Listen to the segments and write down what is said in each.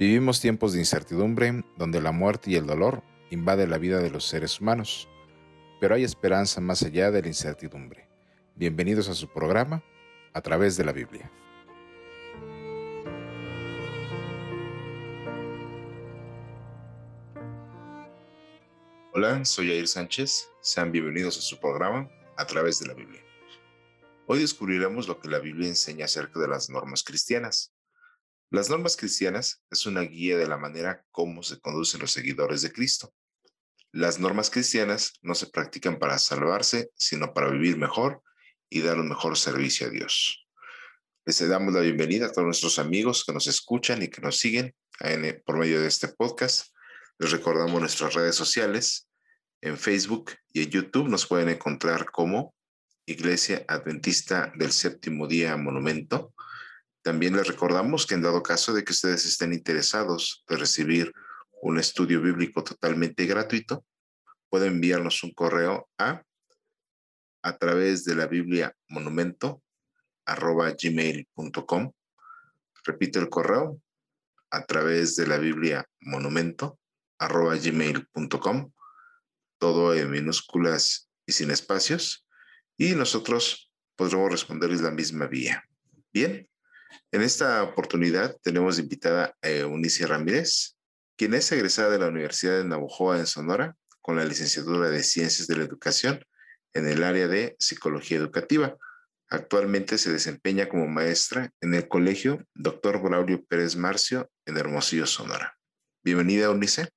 Vivimos tiempos de incertidumbre donde la muerte y el dolor invaden la vida de los seres humanos, pero hay esperanza más allá de la incertidumbre. Bienvenidos a su programa a través de la Biblia. Hola, soy Jair Sánchez. Sean bienvenidos a su programa a través de la Biblia. Hoy descubriremos lo que la Biblia enseña acerca de las normas cristianas. Las normas cristianas es una guía de la manera como se conducen los seguidores de Cristo. Las normas cristianas no se practican para salvarse, sino para vivir mejor y dar un mejor servicio a Dios. Les damos la bienvenida a todos nuestros amigos que nos escuchan y que nos siguen por medio de este podcast. Les recordamos nuestras redes sociales. En Facebook y en YouTube nos pueden encontrar como Iglesia Adventista del Séptimo Día Monumento. También les recordamos que en dado caso de que ustedes estén interesados de recibir un estudio bíblico totalmente gratuito, pueden enviarnos un correo a a través de la Biblia monumento arroba gmail.com. Repito el correo a través de la Biblia monumento arroba gmail.com. Todo en minúsculas y sin espacios. Y nosotros podremos responderles la misma vía. Bien, en esta oportunidad tenemos invitada a Eunice Ramírez, quien es egresada de la Universidad de Navojoa en Sonora con la licenciatura de Ciencias de la Educación en el área de Psicología Educativa. Actualmente se desempeña como maestra en el Colegio Dr. Braulio Pérez Marcio en Hermosillo, Sonora. Bienvenida, Eunice.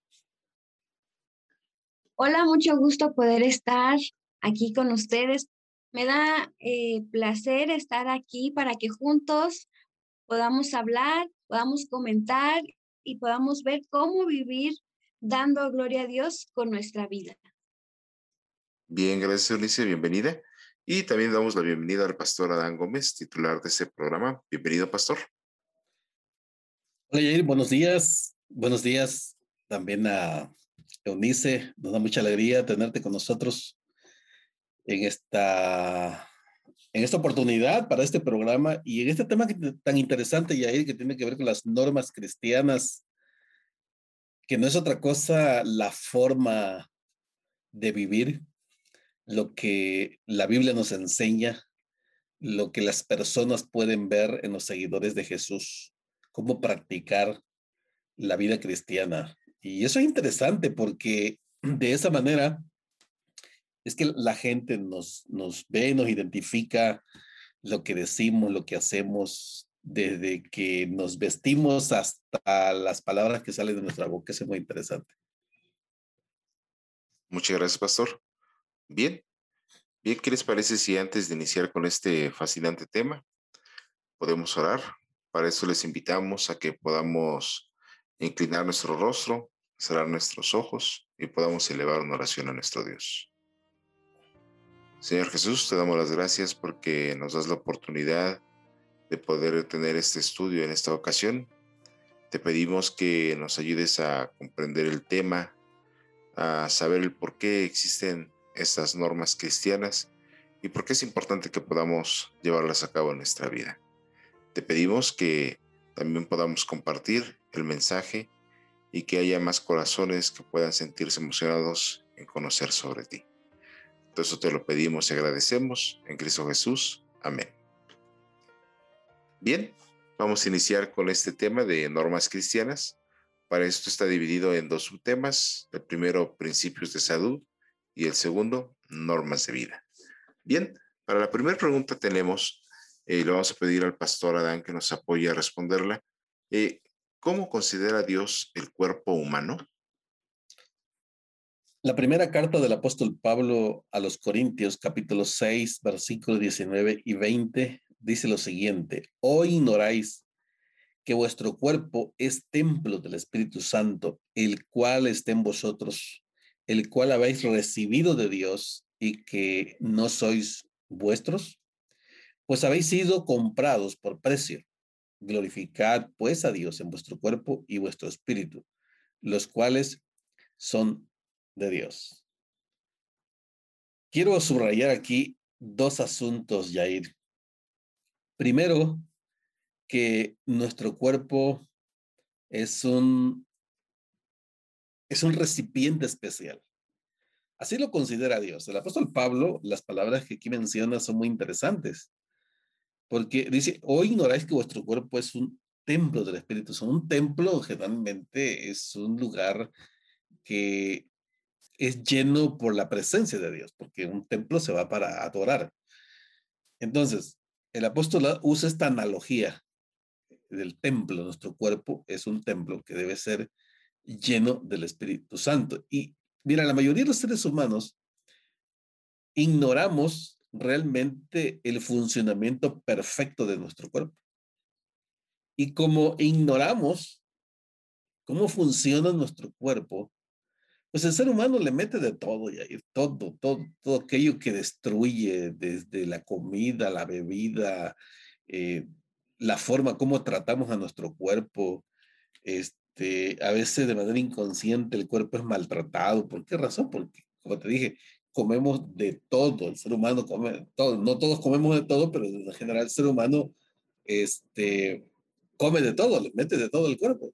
Hola, mucho gusto poder estar aquí con ustedes. Me da eh, placer estar aquí para que juntos podamos hablar, podamos comentar y podamos ver cómo vivir dando gloria a Dios con nuestra vida. Bien, gracias Eunice, bienvenida. Y también damos la bienvenida al pastor Adán Gómez, titular de este programa. Bienvenido, pastor. Hola, Jair, buenos días. Buenos días también a Eunice. Nos da mucha alegría tenerte con nosotros en esta en esta oportunidad para este programa y en este tema tan interesante, Yair, que tiene que ver con las normas cristianas, que no es otra cosa la forma de vivir, lo que la Biblia nos enseña, lo que las personas pueden ver en los seguidores de Jesús, cómo practicar la vida cristiana. Y eso es interesante porque de esa manera es que la gente nos, ve, nos identifica lo que decimos, lo que hacemos, desde que nos vestimos hasta las palabras que salen de nuestra boca. Eso es muy interesante. Muchas gracias, pastor. Bien, bien, ¿qué les parece si antes de iniciar con este fascinante tema podemos orar? Para eso les invitamos a que podamos inclinar nuestro rostro, cerrar nuestros ojos y podamos elevar una oración a nuestro Dios. Señor Jesús, te damos las gracias porque nos das la oportunidad de poder tener este estudio en esta ocasión. Te pedimos que nos ayudes a comprender el tema, a saber el por qué existen estas normas cristianas y por qué es importante que podamos llevarlas a cabo en nuestra vida. Te pedimos que también podamos compartir el mensaje y que haya más corazones que puedan sentirse emocionados en conocer sobre ti. Todo eso te lo pedimos y agradecemos en Cristo Jesús. Amén. Bien, vamos a iniciar con este tema de normas cristianas. Para esto está dividido en dos subtemas. El primero, principios de salud y el segundo, normas de vida. Bien, para la primera pregunta tenemos, eh, le vamos a pedir al pastor Adán que nos apoye a responderla. Eh, ¿Cómo considera Dios el cuerpo humano? La primera carta del apóstol Pablo a los Corintios, capítulo 6, versículos 19 y 20, dice lo siguiente, hoy ignoráis que vuestro cuerpo es templo del Espíritu Santo, el cual está en vosotros, el cual habéis recibido de Dios y que no sois vuestros, pues habéis sido comprados por precio. Glorificad pues a Dios en vuestro cuerpo y vuestro espíritu, los cuales son de Dios. Quiero subrayar aquí dos asuntos, Yair. Primero, que nuestro cuerpo es un, es un recipiente especial. Así lo considera Dios. El apóstol Pablo, las palabras que aquí menciona son muy interesantes, porque dice, hoy ignoráis que vuestro cuerpo es un templo del Espíritu Santo. Un templo generalmente es un lugar que es lleno por la presencia de Dios, porque un templo se va para adorar. Entonces, el apóstol usa esta analogía del templo, nuestro cuerpo es un templo que debe ser lleno del Espíritu Santo. Y mira, la mayoría de los seres humanos ignoramos realmente el funcionamiento perfecto de nuestro cuerpo. Y como ignoramos cómo funciona nuestro cuerpo, pues el ser humano le mete de todo, todo, todo, todo aquello que destruye, desde la comida, la bebida, eh, la forma como tratamos a nuestro cuerpo. Este, a veces de manera inconsciente el cuerpo es maltratado. ¿Por qué razón? Porque, como te dije, comemos de todo. El ser humano come todo. No todos comemos de todo, pero en general el ser humano este, come de todo, le mete de todo el cuerpo.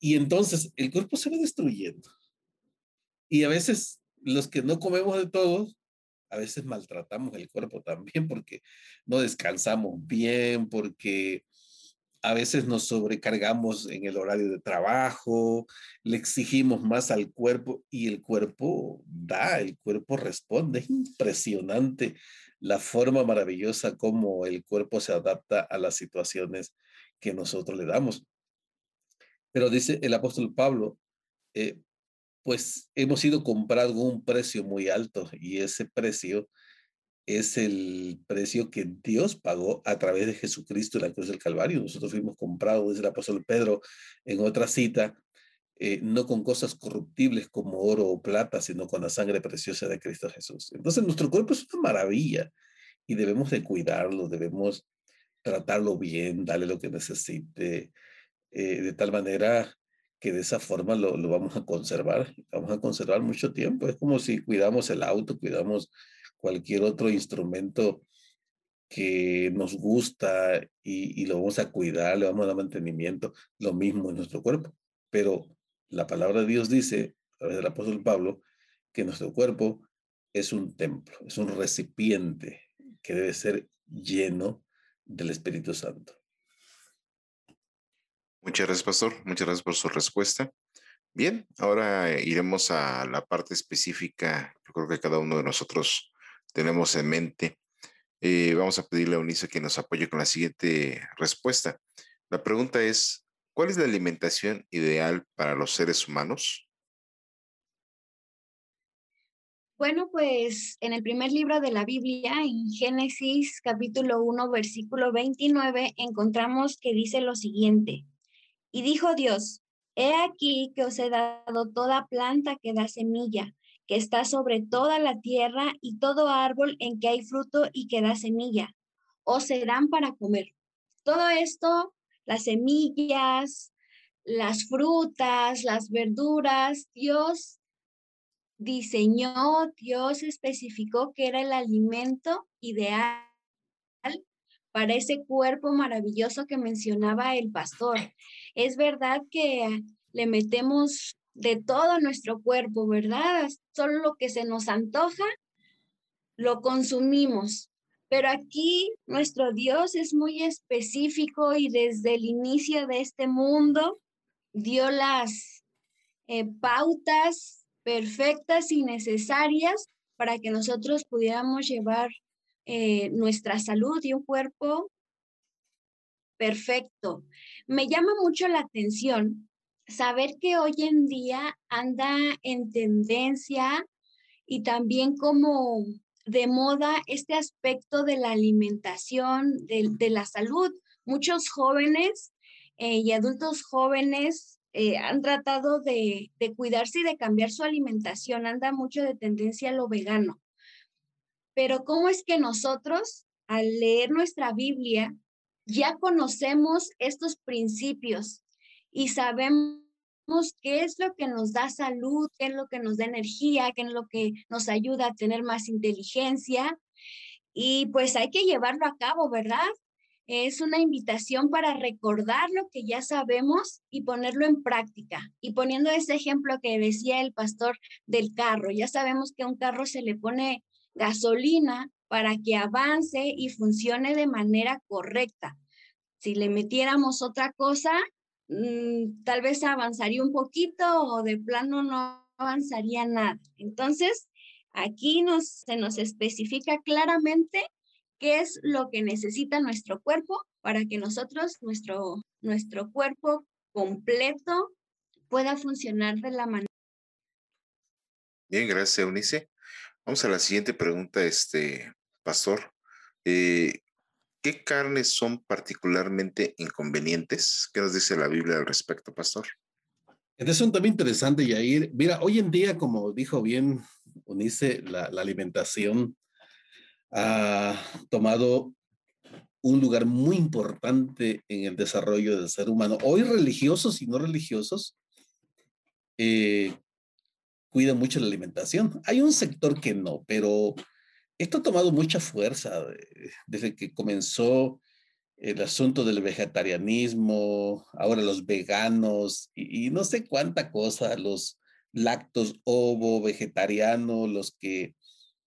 Y entonces el cuerpo se va destruyendo. Y a veces los que no comemos de todos, a veces maltratamos el cuerpo también porque no descansamos bien, porque a veces nos sobrecargamos en el horario de trabajo, le exigimos más al cuerpo y el cuerpo da, el cuerpo responde. Es impresionante la forma maravillosa como el cuerpo se adapta a las situaciones que nosotros le damos. Pero dice el apóstol Pablo, eh, pues hemos sido comprados a un precio muy alto y ese precio es el precio que Dios pagó a través de Jesucristo en la cruz del Calvario. Nosotros fuimos comprados, dice el apóstol Pedro en otra cita, eh, no con cosas corruptibles como oro o plata, sino con la sangre preciosa de Cristo Jesús. Entonces nuestro cuerpo es una maravilla y debemos de cuidarlo, debemos tratarlo bien, darle lo que necesite, eh, de tal manera que de esa forma lo, vamos a conservar, vamos a conservar mucho tiempo. Es como si cuidamos el auto, cuidamos cualquier otro instrumento que nos gusta y, y, lo vamos a cuidar, le vamos a dar mantenimiento, lo mismo en nuestro cuerpo. Pero la palabra de Dios dice, a través del apóstol Pablo, que nuestro cuerpo es un templo, es un recipiente que debe ser lleno del Espíritu Santo. Muchas gracias, pastor. Muchas gracias por su respuesta. Bien, ahora iremos a la parte específica. Yo creo que cada uno de nosotros tenemos en mente. Eh, vamos a pedirle a Unice que nos apoye con la siguiente respuesta. La pregunta es, ¿cuál es la alimentación ideal para los seres humanos? Bueno, pues en el primer libro de la Biblia, en Génesis capítulo 1, versículo 29, encontramos que dice lo siguiente. Y dijo Dios, he aquí que os he dado toda planta que da semilla, que está sobre toda la tierra, y todo árbol en que hay fruto y que da semilla, os serán para comer. Todo esto, las semillas, las frutas, las verduras, Dios diseñó, Dios especificó que era el alimento ideal para ese cuerpo maravilloso que mencionaba el pastor. Es verdad que le metemos de todo nuestro cuerpo, ¿verdad? Solo lo que se nos antoja, lo consumimos. Pero aquí nuestro Dios es muy específico y desde el inicio de este mundo dio las eh, pautas perfectas y necesarias para que nosotros pudiéramos llevar eh, nuestra salud y un cuerpo perfecto. Me llama mucho la atención saber que hoy en día anda en tendencia y también como de moda este aspecto de la alimentación, de, la salud. Muchos jóvenes eh, y adultos jóvenes eh, han tratado de, de, cuidarse y de cambiar su alimentación. Anda mucho de tendencia a lo vegano. Pero ¿cómo es que nosotros, al leer nuestra Biblia, ya conocemos estos principios y sabemos qué es lo que nos da salud, qué es lo que nos da energía, qué es lo que nos ayuda a tener más inteligencia? Y pues hay que llevarlo a cabo, ¿verdad? es una invitación para recordar lo que ya sabemos y ponerlo en práctica. Y poniendo ese ejemplo que decía el pastor del carro, ya sabemos que a un carro se le pone gasolina para que avance y funcione de manera correcta. Si le metiéramos otra cosa, mm, tal vez avanzaría un poquito o de plano no avanzaría nada. Entonces, aquí nos, se nos especifica claramente qué es lo que necesita nuestro cuerpo para que nosotros, nuestro, nuestro cuerpo completo, pueda funcionar de la manera. Bien, gracias, Eunice. Vamos a la siguiente pregunta, este pastor. Eh, ¿Qué carnes son particularmente inconvenientes? ¿Qué nos dice la Biblia al respecto, pastor? Es un tema interesante, Yair. Mira, hoy en día, como dijo bien Unice, la, la alimentación ha tomado un lugar muy importante en el desarrollo del ser humano. Hoy religiosos y no religiosos eh, cuidan mucho la alimentación. Hay un sector que no, pero esto ha tomado mucha fuerza desde que comenzó el asunto del vegetarianismo, ahora los veganos y, y no sé cuánta cosa, los lactos ovo, vegetarianos, los que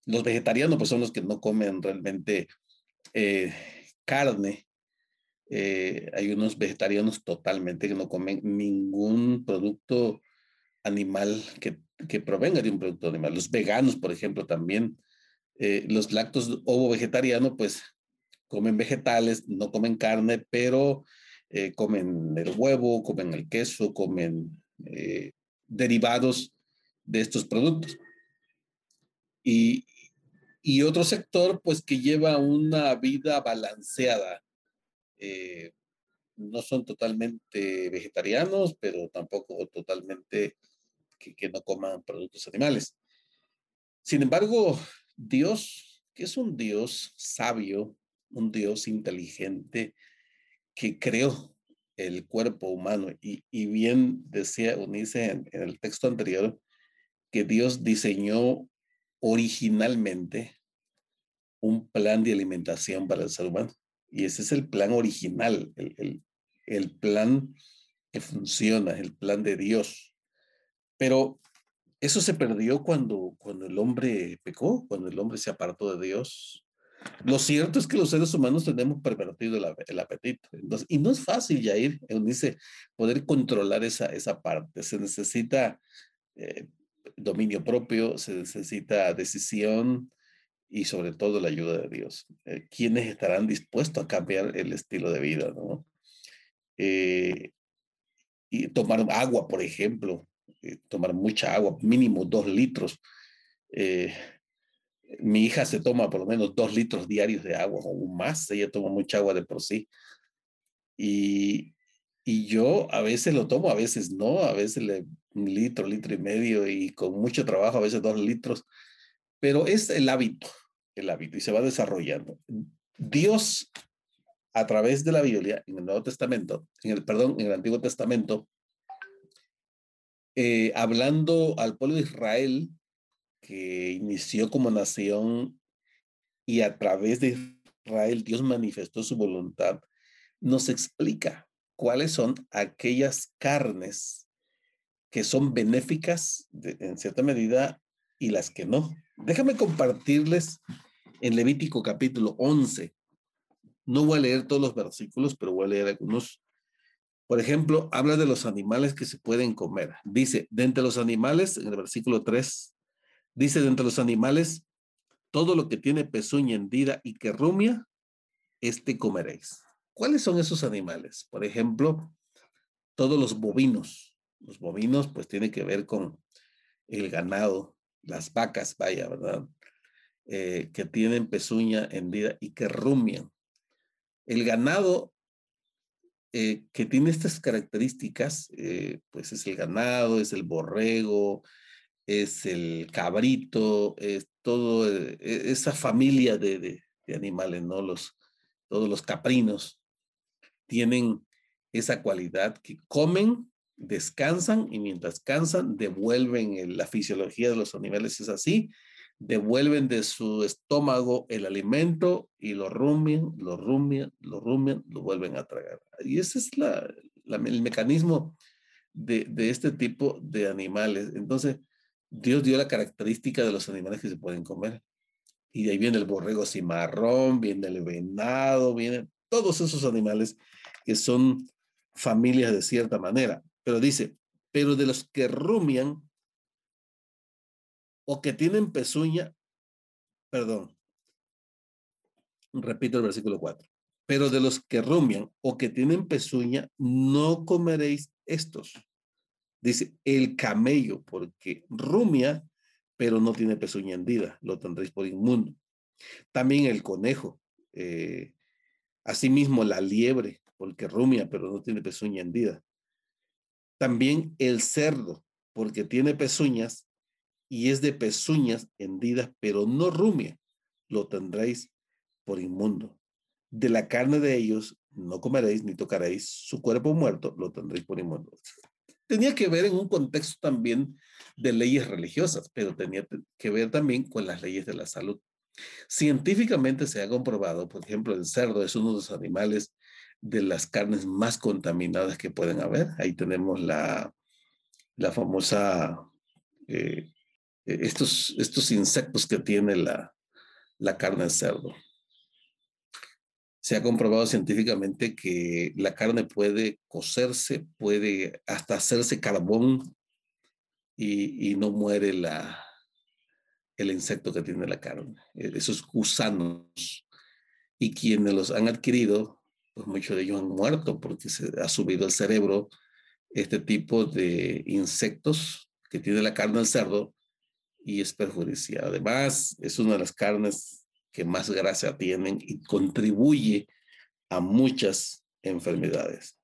los vegetarianos pues son los que no comen realmente eh, carne. Eh, hay unos vegetarianos totalmente que no comen ningún producto animal que, que provenga de un producto animal. Los veganos, por ejemplo, también. Eh, los lactos ovo vegetariano, pues comen vegetales, no comen carne, pero comen el huevo, comen el queso, comen derivados de estos productos. Y, y otro sector, pues que lleva una vida balanceada. Eh, no son totalmente vegetarianos, pero tampoco totalmente que, no coman productos animales. Sin embargo, Dios, que es un Dios sabio, un Dios inteligente, que creó el cuerpo humano, y, bien decía Unice en, en el texto anterior, que Dios diseñó originalmente un plan de alimentación para el ser humano. Y ese es el plan original, el plan que funciona, el plan de Dios. Pero eso se perdió cuando, cuando el hombre pecó, cuando el hombre se apartó de Dios. Lo cierto es que los seres humanos tenemos pervertido el, apetito. Y no es fácil, Yair, dice, poder controlar esa, esa parte. Se necesita eh, dominio propio, se necesita decisión y sobre todo la ayuda de Dios. Eh, ¿Quiénes estarán dispuestos a cambiar el estilo de vida? ¿no? Eh, y tomar agua, por ejemplo, eh, tomar mucha agua, mínimo dos litros. mi hija se toma por lo menos dos litros diarios de agua o más, ella toma mucha agua de por sí. Y, y yo a veces lo tomo, a veces no, a veces le un litro, litro y medio y con mucho trabajo, a veces dos litros, pero es el hábito, el hábito y se va desarrollando. Dios, a través de la Biblia, en el Nuevo Testamento, en el, perdón, en el Antiguo Testamento, eh, hablando al pueblo de Israel, que inició como nación y a través de Israel Dios manifestó su voluntad, nos explica cuáles son aquellas carnes que son benéficas en cierta medida y las que no. Déjame compartirles en Levítico capítulo 11. No voy a leer todos los versículos, pero voy a leer algunos. Por ejemplo, habla de los animales que se pueden comer. Dice, de entre los animales, en el versículo 3, dice, de entre los animales, todo lo que tiene pezuña hendida y que rumia, este comeréis. ¿Cuáles son esos animales? Por ejemplo, todos los bovinos, los bovinos, pues tiene que ver con el ganado, las vacas, vaya, ¿verdad? Eh, que tienen pezuña hendida y que rumian. El ganado eh, que tiene estas características, eh, pues es el ganado, es el borrego, es el cabrito, es todo e, esa familia de, de, de, animales, ¿no? Los, todos los caprinos tienen esa cualidad que comen descansan y mientras cansan devuelven la fisiología de los animales es así, devuelven de su estómago el alimento y lo rumian, lo rumian, lo rumian, lo vuelven a tragar. Y ese es el mecanismo de, de, este tipo de animales. Entonces, Dios dio la característica de los animales que se pueden comer. Y de ahí viene el borrego cimarrón, viene el venado, vienen todos esos animales que son familias de cierta manera. Pero dice, pero de los que rumian o que tienen pezuña, perdón, repito el versículo 4, pero de los que rumian o que tienen pezuña, no comeréis estos. Dice el camello, porque rumia, pero no tiene pezuña hendida, lo tendréis por inmundo. También el conejo, eh, asimismo la liebre, porque rumia, pero no tiene pezuña hendida. También el cerdo, porque tiene pezuñas y es de pezuñas hendidas, pero no rumia, lo tendréis por inmundo. De la carne de ellos no comeréis ni tocaréis, su cuerpo muerto lo tendréis por inmundo. Tenía que ver en un contexto también de leyes religiosas, pero tenía que ver también con las leyes de la salud. Científicamente se ha comprobado, por ejemplo, el cerdo es uno de los animales de las carnes más contaminadas que pueden haber. Ahí tenemos la, la famosa eh, estos, estos insectos que tiene la, la carne de cerdo. Se ha comprobado científicamente que la carne puede cocerse, puede hasta hacerse carbón y, y no muere la, el insecto que tiene la carne, eh, esos gusanos. Y quienes los han adquirido, pues muchos de ellos han muerto porque se ha subido al cerebro este tipo de insectos que tiene la carne del cerdo y es perjudicial. Además, es una de las carnes que más grasa tienen y contribuye a muchas enfermedades.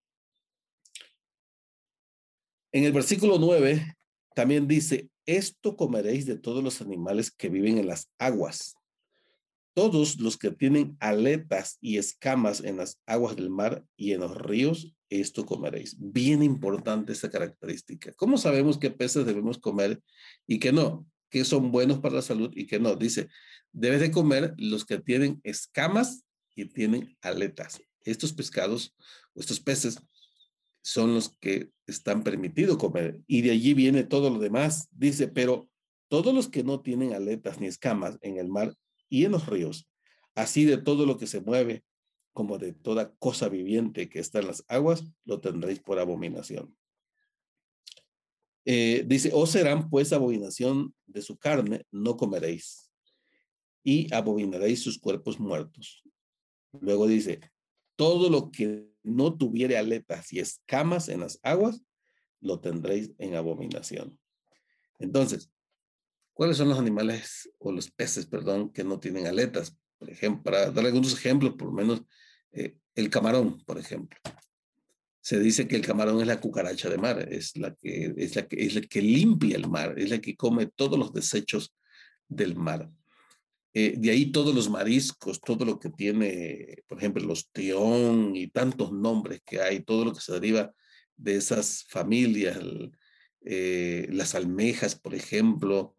En el versículo 9 también dice, esto comeréis de todos los animales que viven en las aguas. Todos los que tienen aletas y escamas en las aguas del mar y en los ríos, esto comeréis. Bien importante esta característica. ¿Cómo sabemos qué peces debemos comer y qué no? Que son buenos para la salud y que no. Dice, debes de comer los que tienen escamas y tienen aletas. Estos pescados o estos peces son los que están permitidos comer. Y de allí viene todo lo demás. Dice, pero todos los que no tienen aletas ni escamas en el mar y en los ríos, así de todo lo que se mueve, como de toda cosa viviente que está en las aguas, lo tendréis por abominación. Eh, dice, o serán pues abominación de su carne, no comeréis, y abominaréis sus cuerpos muertos. Luego dice, todo lo que no tuviere aletas y escamas en las aguas, lo tendréis en abominación. Entonces, ¿cuáles son los animales o los peces, perdón, que no tienen aletas? Por ejemplo, para dar algunos ejemplos, por lo menos eh, el camarón, por ejemplo se dice que el camarón es la cucaracha de mar, es la que, es la que, es la que limpia el mar, es la que come todos los desechos del mar. Eh, de ahí todos los mariscos, todo lo que tiene, por ejemplo, los tión y tantos nombres que hay, todo lo que se deriva de esas familias, eh, las almejas, por ejemplo.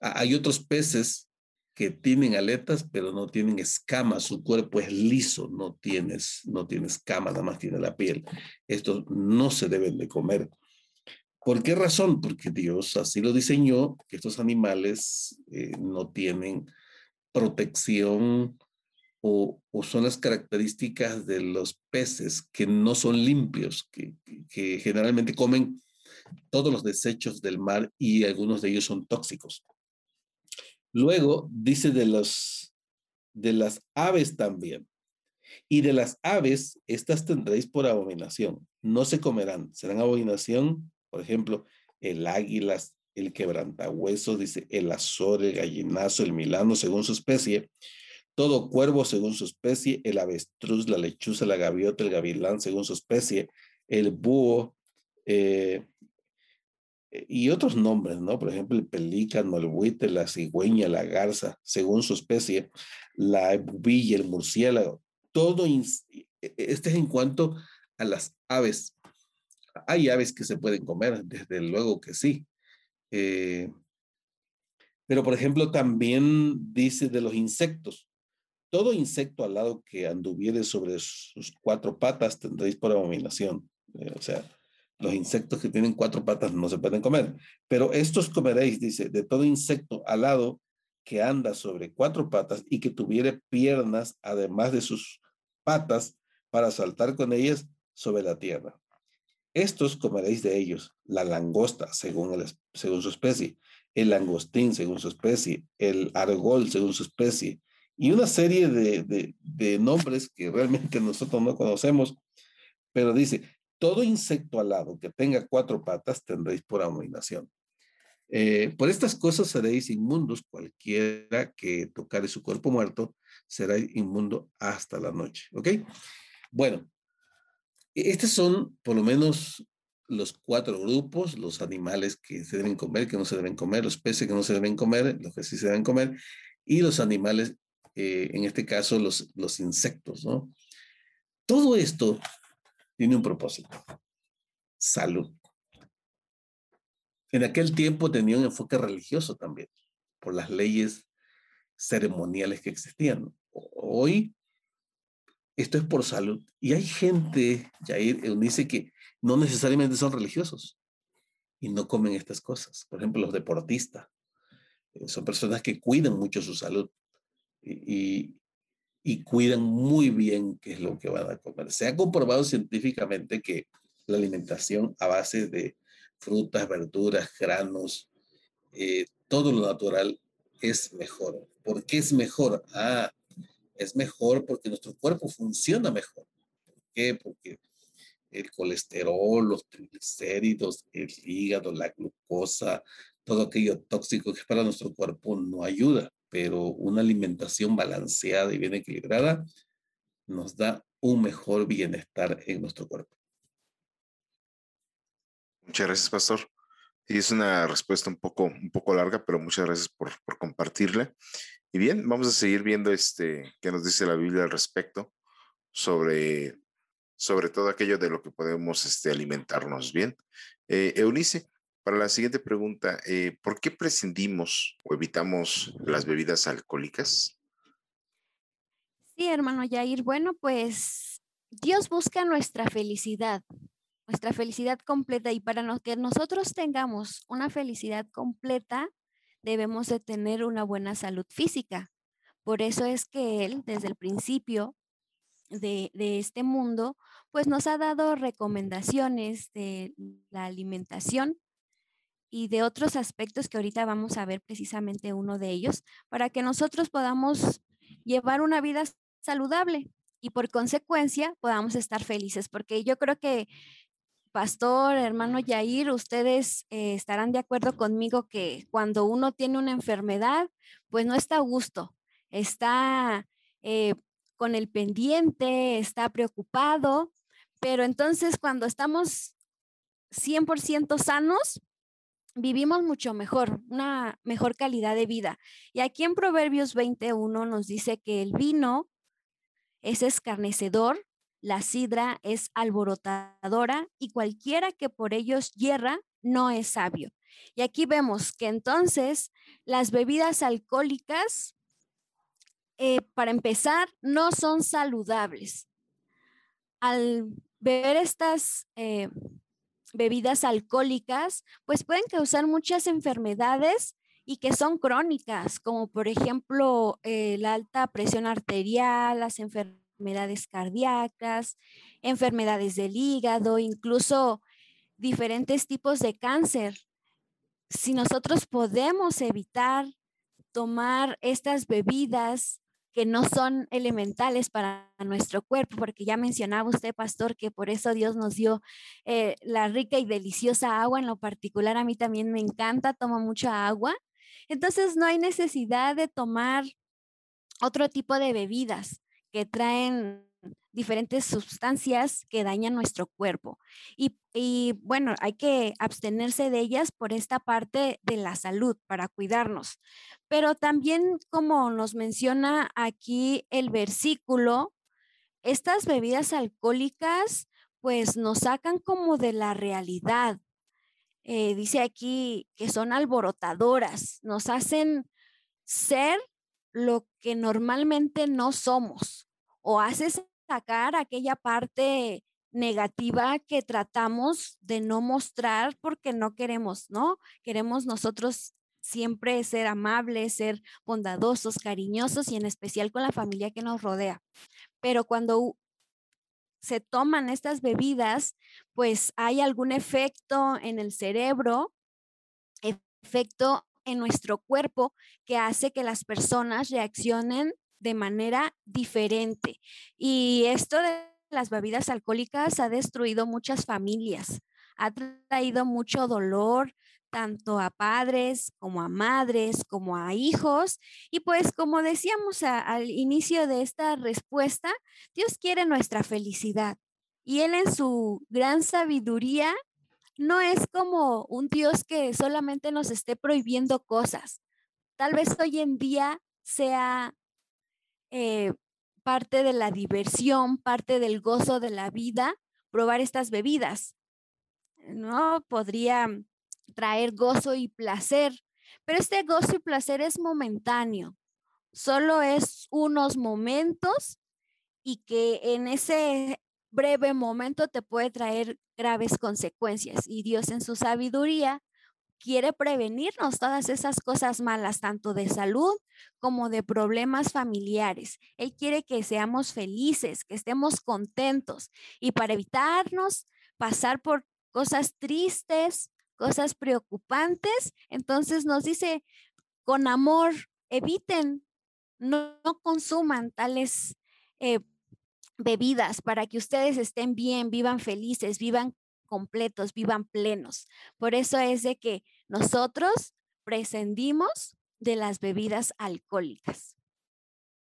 Hay otros peces que tienen aletas, pero no tienen escamas, su cuerpo es liso, no tienes, no tiene escamas, nada más tiene la piel. Estos no se deben de comer. ¿Por qué razón? Porque Dios así lo diseñó, que estos animales eh, no tienen protección o, o, son las características de los peces que no son limpios, que, que generalmente comen todos los desechos del mar y algunos de ellos son tóxicos. Luego dice de, los, de las aves también. Y de las aves, estas tendréis por abominación. No se comerán, serán abominación, por ejemplo, el águila, el quebrantahuesos, dice el azor, el gallinazo, el milano, según su especie. Todo cuervo según su especie, el avestruz, la lechuza, la gaviota, el gavilán según su especie, el búho, eh, y otros nombres, ¿no? Por ejemplo, el pelícano, el buitre, la cigüeña, la garza, según su especie, la bubilla, el murciélago, todo, e, e, este es en cuanto a las aves. Hay aves que se pueden comer, desde luego que sí. Eh, Pero, por ejemplo, también dice de los insectos. Todo insecto alado que anduviere sobre sus cuatro patas tendréis por abominación. Eh, o sea, los insectos que tienen cuatro patas no se pueden comer. Pero estos comeréis, dice, de todo insecto alado que anda sobre cuatro patas y que tuviere piernas además de sus patas para saltar con ellas sobre la tierra. Estos comeréis de ellos, la langosta según, su especie, el langostín según su especie, el argol según su especie, y una serie de, nombres que realmente nosotros no conocemos, pero dice, todo insecto alado que tenga cuatro patas tendréis por abominación. Eh, por estas cosas seréis inmundos, cualquiera que tocare su cuerpo muerto será inmundo hasta la noche. ¿Ok? Bueno, estos son por lo menos los cuatro grupos, los animales que se deben comer, que no se deben comer, los peces que no se deben comer, los que sí se deben comer, y los animales, eh, en este caso los, los insectos, ¿no? Todo esto tiene un propósito, salud. En aquel tiempo tenía un enfoque religioso también, por las leyes ceremoniales que existían. Hoy esto es por salud. Y hay gente, Jair dice que no necesariamente son religiosos y no comen estas cosas. Por ejemplo, los deportistas. Eh, son personas que cuidan mucho su salud y cuidan muy bien qué es lo que van a comer. Se ha comprobado científicamente que la alimentación a base de frutas, verduras, granos, eh, todo lo natural es mejor. ¿Por qué es mejor? Ah, es mejor porque nuestro cuerpo funciona mejor. ¿Por qué? Porque el colesterol, los triglicéridos, el hígado, la glucosa, todo aquello tóxico que para nuestro cuerpo no ayuda, pero una alimentación balanceada y bien equilibrada nos da un mejor bienestar en nuestro cuerpo. Muchas gracias, pastor. Y es una respuesta un poco, un poco larga, pero muchas gracias por, por compartirla. Y bien, vamos a seguir viendo este, qué nos dice la Biblia al respecto sobre, sobre todo aquello de lo que podemos este, alimentarnos bien. Eh, Eunice, para la siguiente pregunta, eh, ¿por qué prescindimos o evitamos las bebidas alcohólicas? Sí, hermano Yair. Bueno, pues Dios busca nuestra felicidad, nuestra felicidad completa y para que nosotros tengamos una felicidad completa, debemos de tener una buena salud física. Por eso es que Él, desde el principio de, este mundo, pues nos ha dado recomendaciones de la alimentación y de otros aspectos que ahorita vamos a ver precisamente uno de ellos, para que nosotros podamos llevar una vida saludable y por consecuencia podamos estar felices, porque yo creo que Pastor, hermano Yair, ustedes eh, estarán de acuerdo conmigo que cuando uno tiene una enfermedad, pues no está a gusto, está eh, con el pendiente, está preocupado, pero entonces cuando estamos 100% sanos, vivimos mucho mejor, una mejor calidad de vida. Y aquí en Proverbios 21 nos dice que el vino es escarnecedor, la sidra es alborotadora y cualquiera que por ellos hierra no es sabio. Y aquí vemos que entonces las bebidas alcohólicas, eh, para empezar, no son saludables. Al beber estas eh, bebidas alcohólicas, pues pueden causar muchas enfermedades y que son crónicas, como por ejemplo eh, la alta presión arterial, las enfermedades enfermedades cardíacas, enfermedades del hígado, incluso diferentes tipos de cáncer. Si nosotros podemos evitar tomar estas bebidas que no son elementales para nuestro cuerpo, porque ya mencionaba usted, pastor, que por eso Dios nos dio eh, la rica y deliciosa agua, en lo particular a mí también me encanta, tomo mucha agua. Entonces no hay necesidad de tomar otro tipo de bebidas que traen diferentes sustancias que dañan nuestro cuerpo. Y, bueno, hay que abstenerse de ellas por esta parte de la salud, para cuidarnos. Pero también, como nos menciona aquí el versículo, estas bebidas alcohólicas pues nos sacan como de la realidad. eh, dice aquí que son alborotadoras, nos hacen ser lo que normalmente no somos o haces sacar aquella parte negativa que tratamos de no mostrar porque no queremos, ¿no? Queremos nosotros siempre ser amables, ser bondadosos, cariñosos y en especial con la familia que nos rodea. Pero cuando se toman estas bebidas, pues hay algún efecto en el cerebro, efecto en nuestro cuerpo que hace que las personas reaccionen de manera diferente. Y esto de las bebidas alcohólicas ha destruido muchas familias, ha traído mucho dolor tanto a padres como a madres, como a hijos. Y pues como decíamos al inicio de esta respuesta, Dios quiere nuestra felicidad. Y Él en su gran sabiduría no es como un Dios que solamente nos esté prohibiendo cosas. Tal vez hoy en día sea eh, parte de la diversión, parte del gozo de la vida, probar estas bebidas. ¿No? Podría traer gozo y placer, pero este gozo y placer es momentáneo, solo es unos momentos y que en ese breve momento te puede traer graves consecuencias. Y Dios en su sabiduría quiere prevenirnos todas esas cosas malas, tanto de salud como de problemas familiares. Él quiere que seamos felices, que estemos contentos. Y para evitarnos pasar por cosas tristes, cosas preocupantes, entonces nos dice, con amor, eviten, no, consuman tales eh, bebidas para que ustedes estén bien, vivan felices, vivan completos, vivan plenos. Por eso es de que nosotros prescindimos de las bebidas alcohólicas.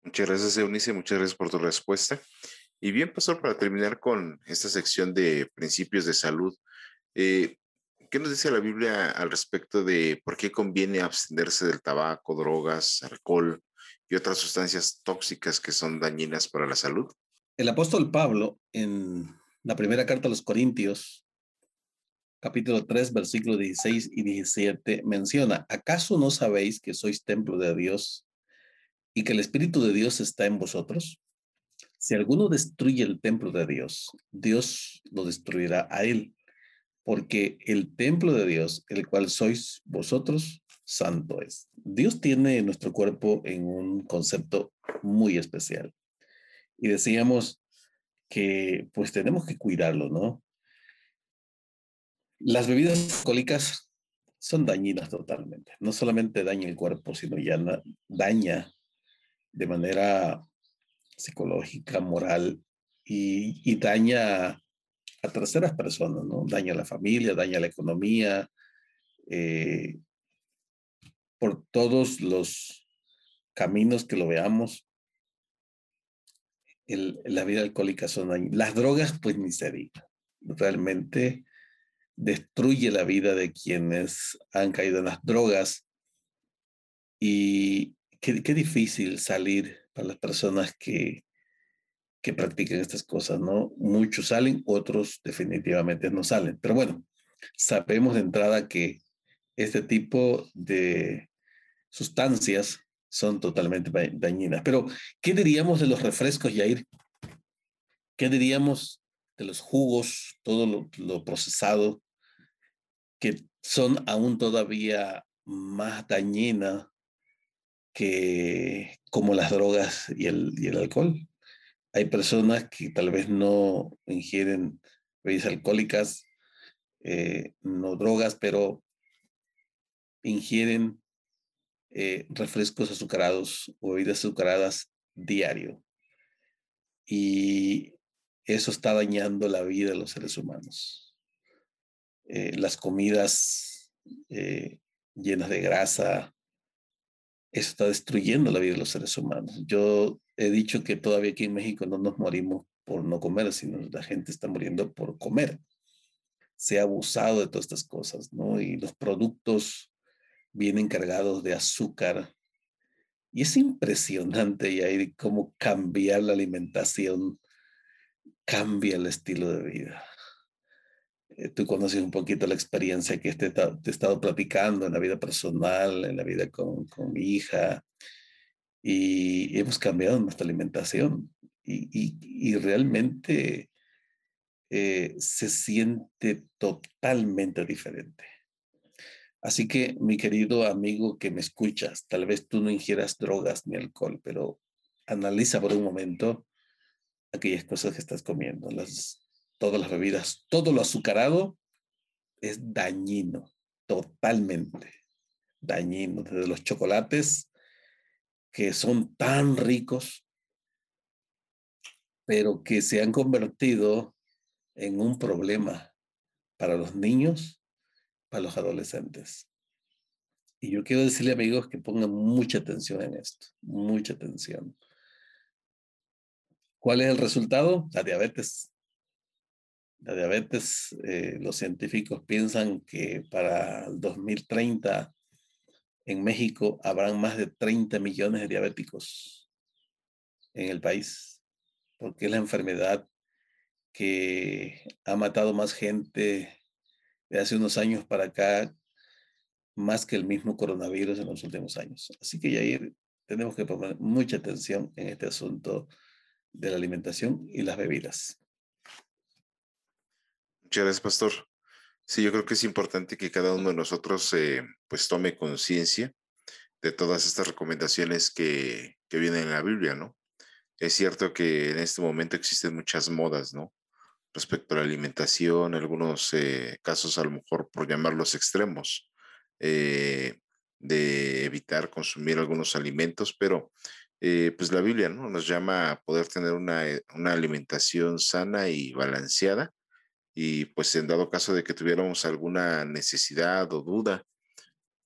Muchas gracias, Eunice. Muchas gracias por tu respuesta. Y bien, Pastor, para terminar con esta sección de principios de salud, eh, ¿qué nos dice la Biblia al respecto de por qué conviene abstenerse del tabaco, drogas, alcohol y otras sustancias tóxicas que son dañinas para la salud? El apóstol Pablo, en la primera carta a los Corintios, capítulo 3, versículos 16 y 17, menciona, ¿acaso no sabéis que sois templo de Dios y que el Espíritu de Dios está en vosotros? Si alguno destruye el templo de Dios, Dios lo destruirá a él, porque el templo de Dios, el cual sois vosotros, santo es. Dios tiene nuestro cuerpo en un concepto muy especial y decíamos que pues tenemos que cuidarlo, ¿no? Las bebidas alcohólicas son dañinas totalmente. No solamente daña el cuerpo, sino ya daña de manera psicológica, moral y, daña a terceras personas, ¿no? Daña a la familia, daña la economía, eh, por todos los caminos que lo veamos, la vida alcohólica son Las drogas, pues ni se diga. Realmente destruye la vida de quienes han caído en las drogas. Y qué, difícil salir para las personas que, que practican estas cosas, ¿no? Muchos salen, otros definitivamente no salen. Pero bueno, sabemos de entrada que este tipo de sustancias son totalmente dañinas. Pero, ¿qué diríamos de los refrescos, Yair? ¿Qué diríamos de los jugos, todo lo, procesado, que son aún todavía más dañinas que como las drogas y el, y el alcohol? Hay personas que tal vez no ingieren bebidas alcohólicas, eh, no drogas, pero ingieren eh, refrescos azucarados o bebidas azucaradas diario. Y eso está dañando la vida de los seres humanos. Eh, las comidas eh, llenas de grasa, eso está destruyendo la vida de los seres humanos. Yo he dicho que todavía aquí en México no nos morimos por no comer, sino la gente está muriendo por comer. Se ha abusado de todas estas cosas, ¿no? Y los productos vienen cargados de azúcar. Y es impresionante, Yair, cómo cambiar la alimentación cambia el estilo de vida. Eh, tú conoces un poquito la experiencia que te, te, he estado platicando en la vida personal, en la vida con, con mi hija, y hemos cambiado nuestra alimentación y, y, y realmente eh, se siente totalmente diferente. Así que, mi querido amigo que me escuchas, tal vez tú no ingieras drogas ni alcohol, pero analiza por un momento aquellas cosas que estás comiendo, las, todas las bebidas, todo lo azucarado es dañino, totalmente dañino, desde los chocolates que son tan ricos, pero que se han convertido en un problema para los niños, para los adolescentes. Y yo quiero decirle, amigos, que pongan mucha atención en esto, mucha atención. ¿Cuál es el resultado? La diabetes. La diabetes, eh, los científicos piensan que para el 2030 en México habrán más de 30 millones de diabéticos en el país, porque es la enfermedad que ha matado más gente de hace unos años para acá, más que el mismo coronavirus en los últimos años. Así que ya tenemos que poner mucha atención en este asunto de la alimentación y las bebidas. Muchas gracias, pastor. Sí, yo creo que es importante que cada uno de nosotros eh, pues tome conciencia de todas estas recomendaciones que, que vienen en la Biblia, ¿no? Es cierto que en este momento existen muchas modas, ¿no? Respecto a la alimentación, algunos eh, casos a lo mejor por llamarlos extremos, eh, de evitar consumir algunos alimentos, pero pues la Biblia ¿no? nos llama a poder tener una, una, alimentación sana y balanceada y pues en dado caso de que tuviéramos alguna necesidad o duda,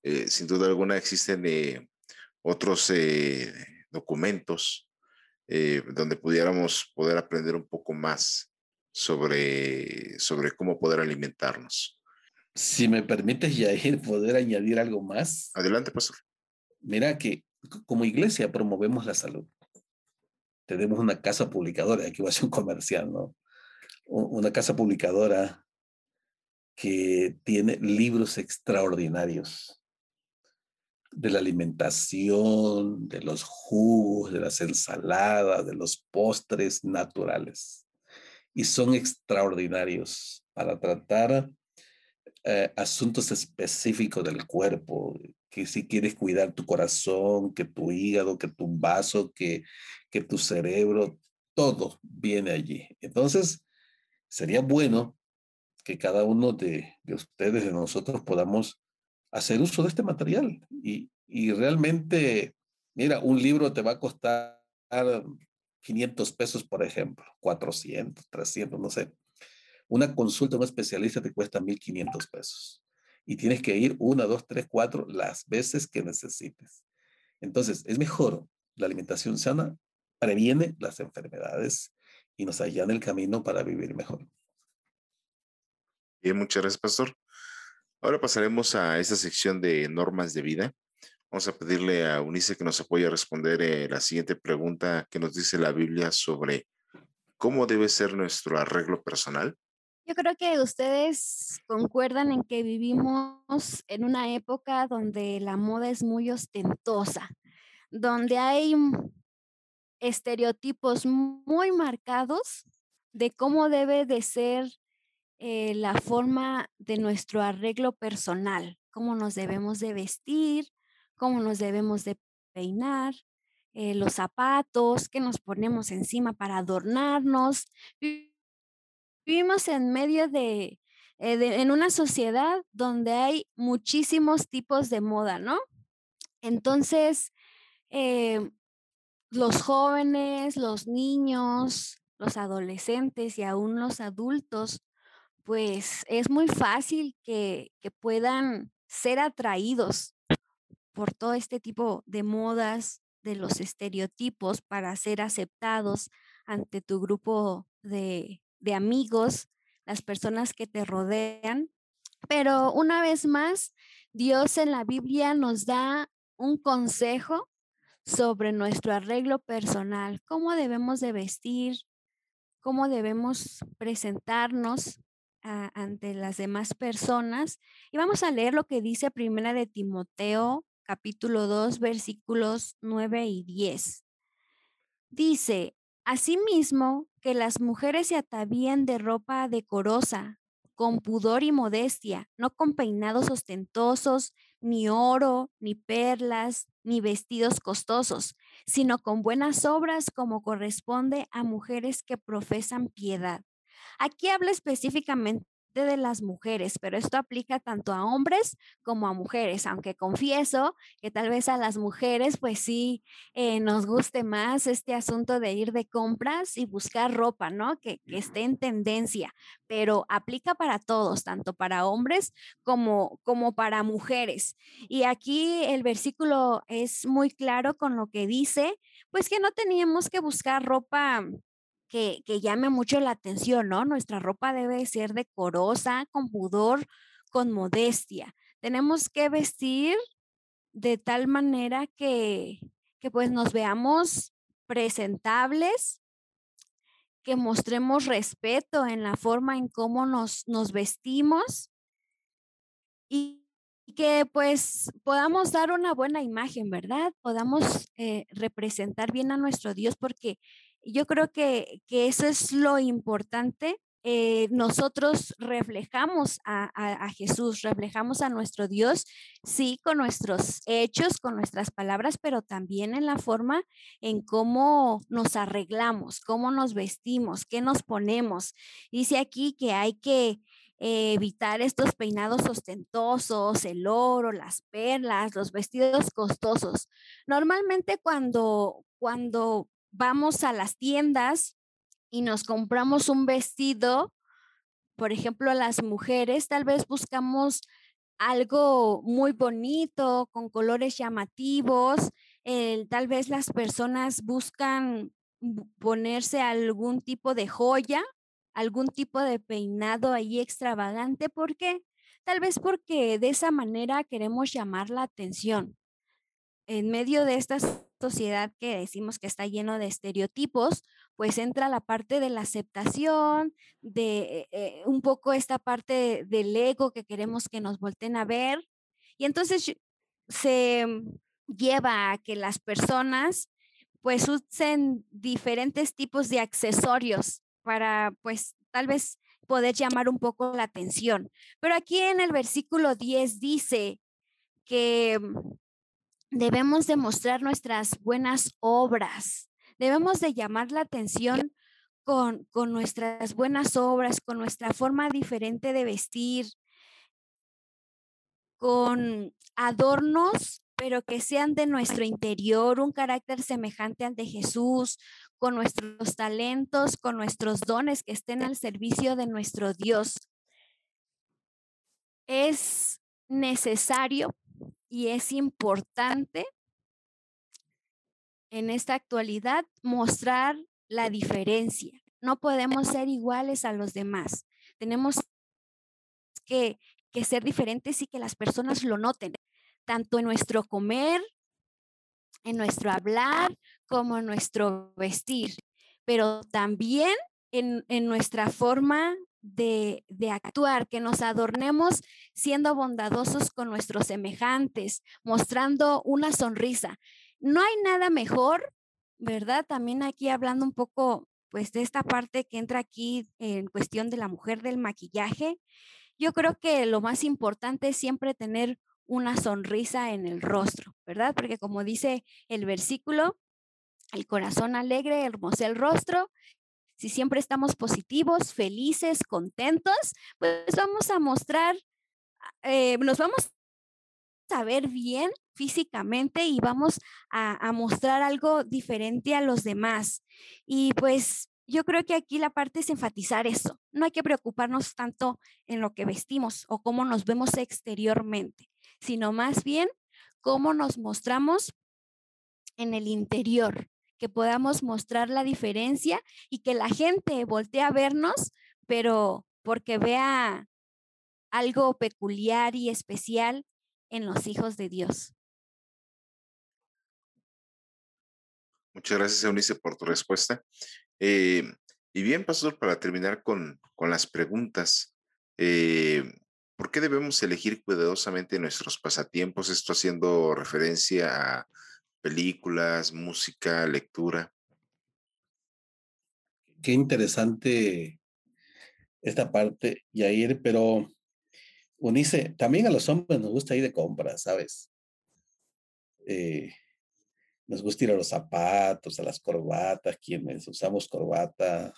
eh, sin duda alguna existen otros documentos donde pudiéramos poder aprender un poco más sobre, sobre cómo poder alimentarnos. Si me permites, Yair, poder añadir algo más. Adelante, pastor. Mira que como iglesia promovemos la salud. Tenemos una casa publicadora, aquí va a ser un comercial, ¿no? Una casa publicadora que tiene libros extraordinarios de la alimentación, de los jugos, de las ensaladas, de los postres naturales. Y son extraordinarios para tratar eh, asuntos específicos del cuerpo, que si quieres cuidar tu corazón, que tu hígado, que tu vaso, que, que tu cerebro, todo viene allí. Entonces, sería bueno que cada uno de, de ustedes, de nosotros, podamos hacer uso de este material. Y, y realmente, mira, un libro te va a costar 500 pesos, por ejemplo, 400, 300, no sé. Una consulta a un especialista te cuesta 1.500 pesos y tienes que ir una, dos, tres, cuatro las veces que necesites. Entonces, es mejor la alimentación sana, previene las enfermedades y nos allana el camino para vivir mejor. Bien, muchas gracias, Pastor. Ahora pasaremos a esta sección de normas de vida. Vamos a pedirle a Unice que nos apoye a responder eh, la siguiente pregunta que nos dice la Biblia sobre cómo debe ser nuestro arreglo personal. Yo creo que ustedes concuerdan en que vivimos en una época donde la moda es muy ostentosa, donde hay estereotipos muy marcados de cómo debe de ser eh, la forma de nuestro arreglo personal, cómo nos debemos de vestir, cómo nos debemos de peinar, eh, los zapatos que nos ponemos encima para adornarnos vivimos en medio eh, de, en una sociedad donde hay muchísimos tipos de moda, ¿no? Entonces, eh, los jóvenes, los niños, los adolescentes y aún los adultos, pues es muy fácil que, que puedan ser atraídos por todo este tipo de modas, de los estereotipos para ser aceptados ante tu grupo de, de amigos, las personas que te rodean. Pero una vez más, Dios en la Biblia nos da un consejo sobre nuestro arreglo personal, cómo debemos de vestir, cómo debemos presentarnos ante las demás personas. Y vamos a leer lo que dice Primera de Timoteo, capítulo 2, versículos 9 y 10. Dice, asimismo, que las mujeres se atavían de ropa decorosa, con pudor y modestia, no con peinados ostentosos, ni oro, ni perlas, ni vestidos costosos, sino con buenas obras como corresponde a mujeres que profesan piedad. Aquí habla específicamente de las mujeres, pero esto aplica tanto a hombres como a mujeres, aunque confieso que tal vez a las mujeres pues sí eh, nos guste más este asunto de ir de compras y buscar ropa, ¿no? Que, que esté en tendencia, pero aplica para todos, tanto para hombres como, como para mujeres. Y aquí el versículo es muy claro con lo que dice, pues que no teníamos que buscar ropa que, llame mucho la atención, ¿no? Nuestra ropa debe ser decorosa, con pudor, con modestia. Tenemos que vestir de tal manera que, que pues nos veamos presentables, que mostremos respeto en la forma en cómo nos, nos vestimos y que pues podamos dar una buena imagen, ¿verdad? Podamos eh, representar bien a nuestro Dios porque yo creo que, eso es lo importante. Eh, nosotros reflejamos a, a, Jesús, reflejamos a nuestro Dios, sí, con nuestros hechos, con nuestras palabras, pero también en la forma en cómo nos arreglamos, cómo nos vestimos, qué nos ponemos. Dice aquí que hay que evitar estos peinados ostentosos, el oro, las perlas, los vestidos costosos. Normalmente cuando, cuando vamos a las tiendas y nos compramos un vestido, por ejemplo, las mujeres tal vez buscamos algo muy bonito, con colores llamativos, tal vez las personas buscan ponerse algún tipo de joya, algún tipo de peinado ahí extravagante, ¿por qué? Tal vez porque de esa manera queremos llamar la atención. En medio de esta sociedad que decimos que está lleno de estereotipos, pues entra la parte de la aceptación, de eh, un poco esta parte del ego que queremos que nos volten a ver. Y entonces se lleva a que las personas pues usen diferentes tipos de accesorios para pues tal vez poder llamar un poco la atención. Pero aquí en el versículo 10 dice que debemos demostrar nuestras buenas obras. Debemos de llamar la atención con, con, nuestras buenas obras, con nuestra forma diferente de vestir, con adornos, pero que sean de nuestro interior, un carácter semejante al de Jesús, con nuestros talentos, con nuestros dones que estén al servicio de nuestro Dios. Es necesario y es importante en esta actualidad mostrar la diferencia. No podemos ser iguales a los demás. Tenemos que, que ser diferentes y que las personas lo noten, tanto en nuestro comer, en nuestro hablar, como en nuestro vestir, pero también en, en nuestra forma de, actuar, que nos adornemos siendo bondadosos con nuestros semejantes, mostrando una sonrisa. No hay nada mejor, ¿verdad? También aquí hablando un poco, pues, de esta parte que entra aquí en cuestión de la mujer del maquillaje. Yo creo que lo más importante es siempre tener una sonrisa en el rostro, ¿verdad? Porque como dice el versículo, el corazón alegre hermosa el rostro si siempre estamos positivos, felices, contentos, pues vamos a mostrar, eh, nos vamos a ver bien físicamente y vamos a mostrar algo diferente a los demás. Y pues yo creo que aquí la parte es enfatizar eso. No hay que preocuparnos tanto en lo que vestimos o cómo nos vemos exteriormente, sino más bien cómo nos mostramos en el interior que podamos mostrar la diferencia y que la gente voltee a vernos, pero porque vea algo peculiar y especial en los hijos de Dios. Muchas gracias, Eunice, por tu respuesta. Eh, y bien, Pastor, para terminar con, con las preguntas, Eh, ¿Por qué debemos elegir cuidadosamente nuestros pasatiempos? Esto haciendo referencia a películas, música, lectura. Qué interesante esta parte, Yair, pero Unice, también a los hombres nos gusta ir de compras, ¿sabes? Eh, nos gusta ir a los zapatos, a las corbatas, quienes usamos corbata,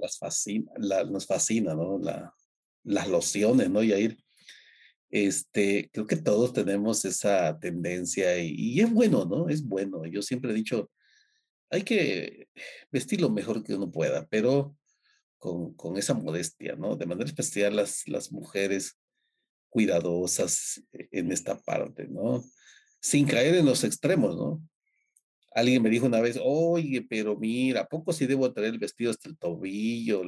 las fascina, nos fascina, ¿no? La, las lociones, ¿no, Yair? Este, creo que todos tenemos esa tendencia y, y, es bueno, ¿no? Es bueno. Yo siempre he dicho, hay que vestir lo mejor que uno pueda, pero con, con esa modestia, ¿no? De manera especial las, las mujeres cuidadosas en esta parte, ¿no? Sin caer en los extremos, ¿no? Alguien me dijo una vez, oye, pero mira, ¿a poco sí debo traer el vestido hasta el tobillo,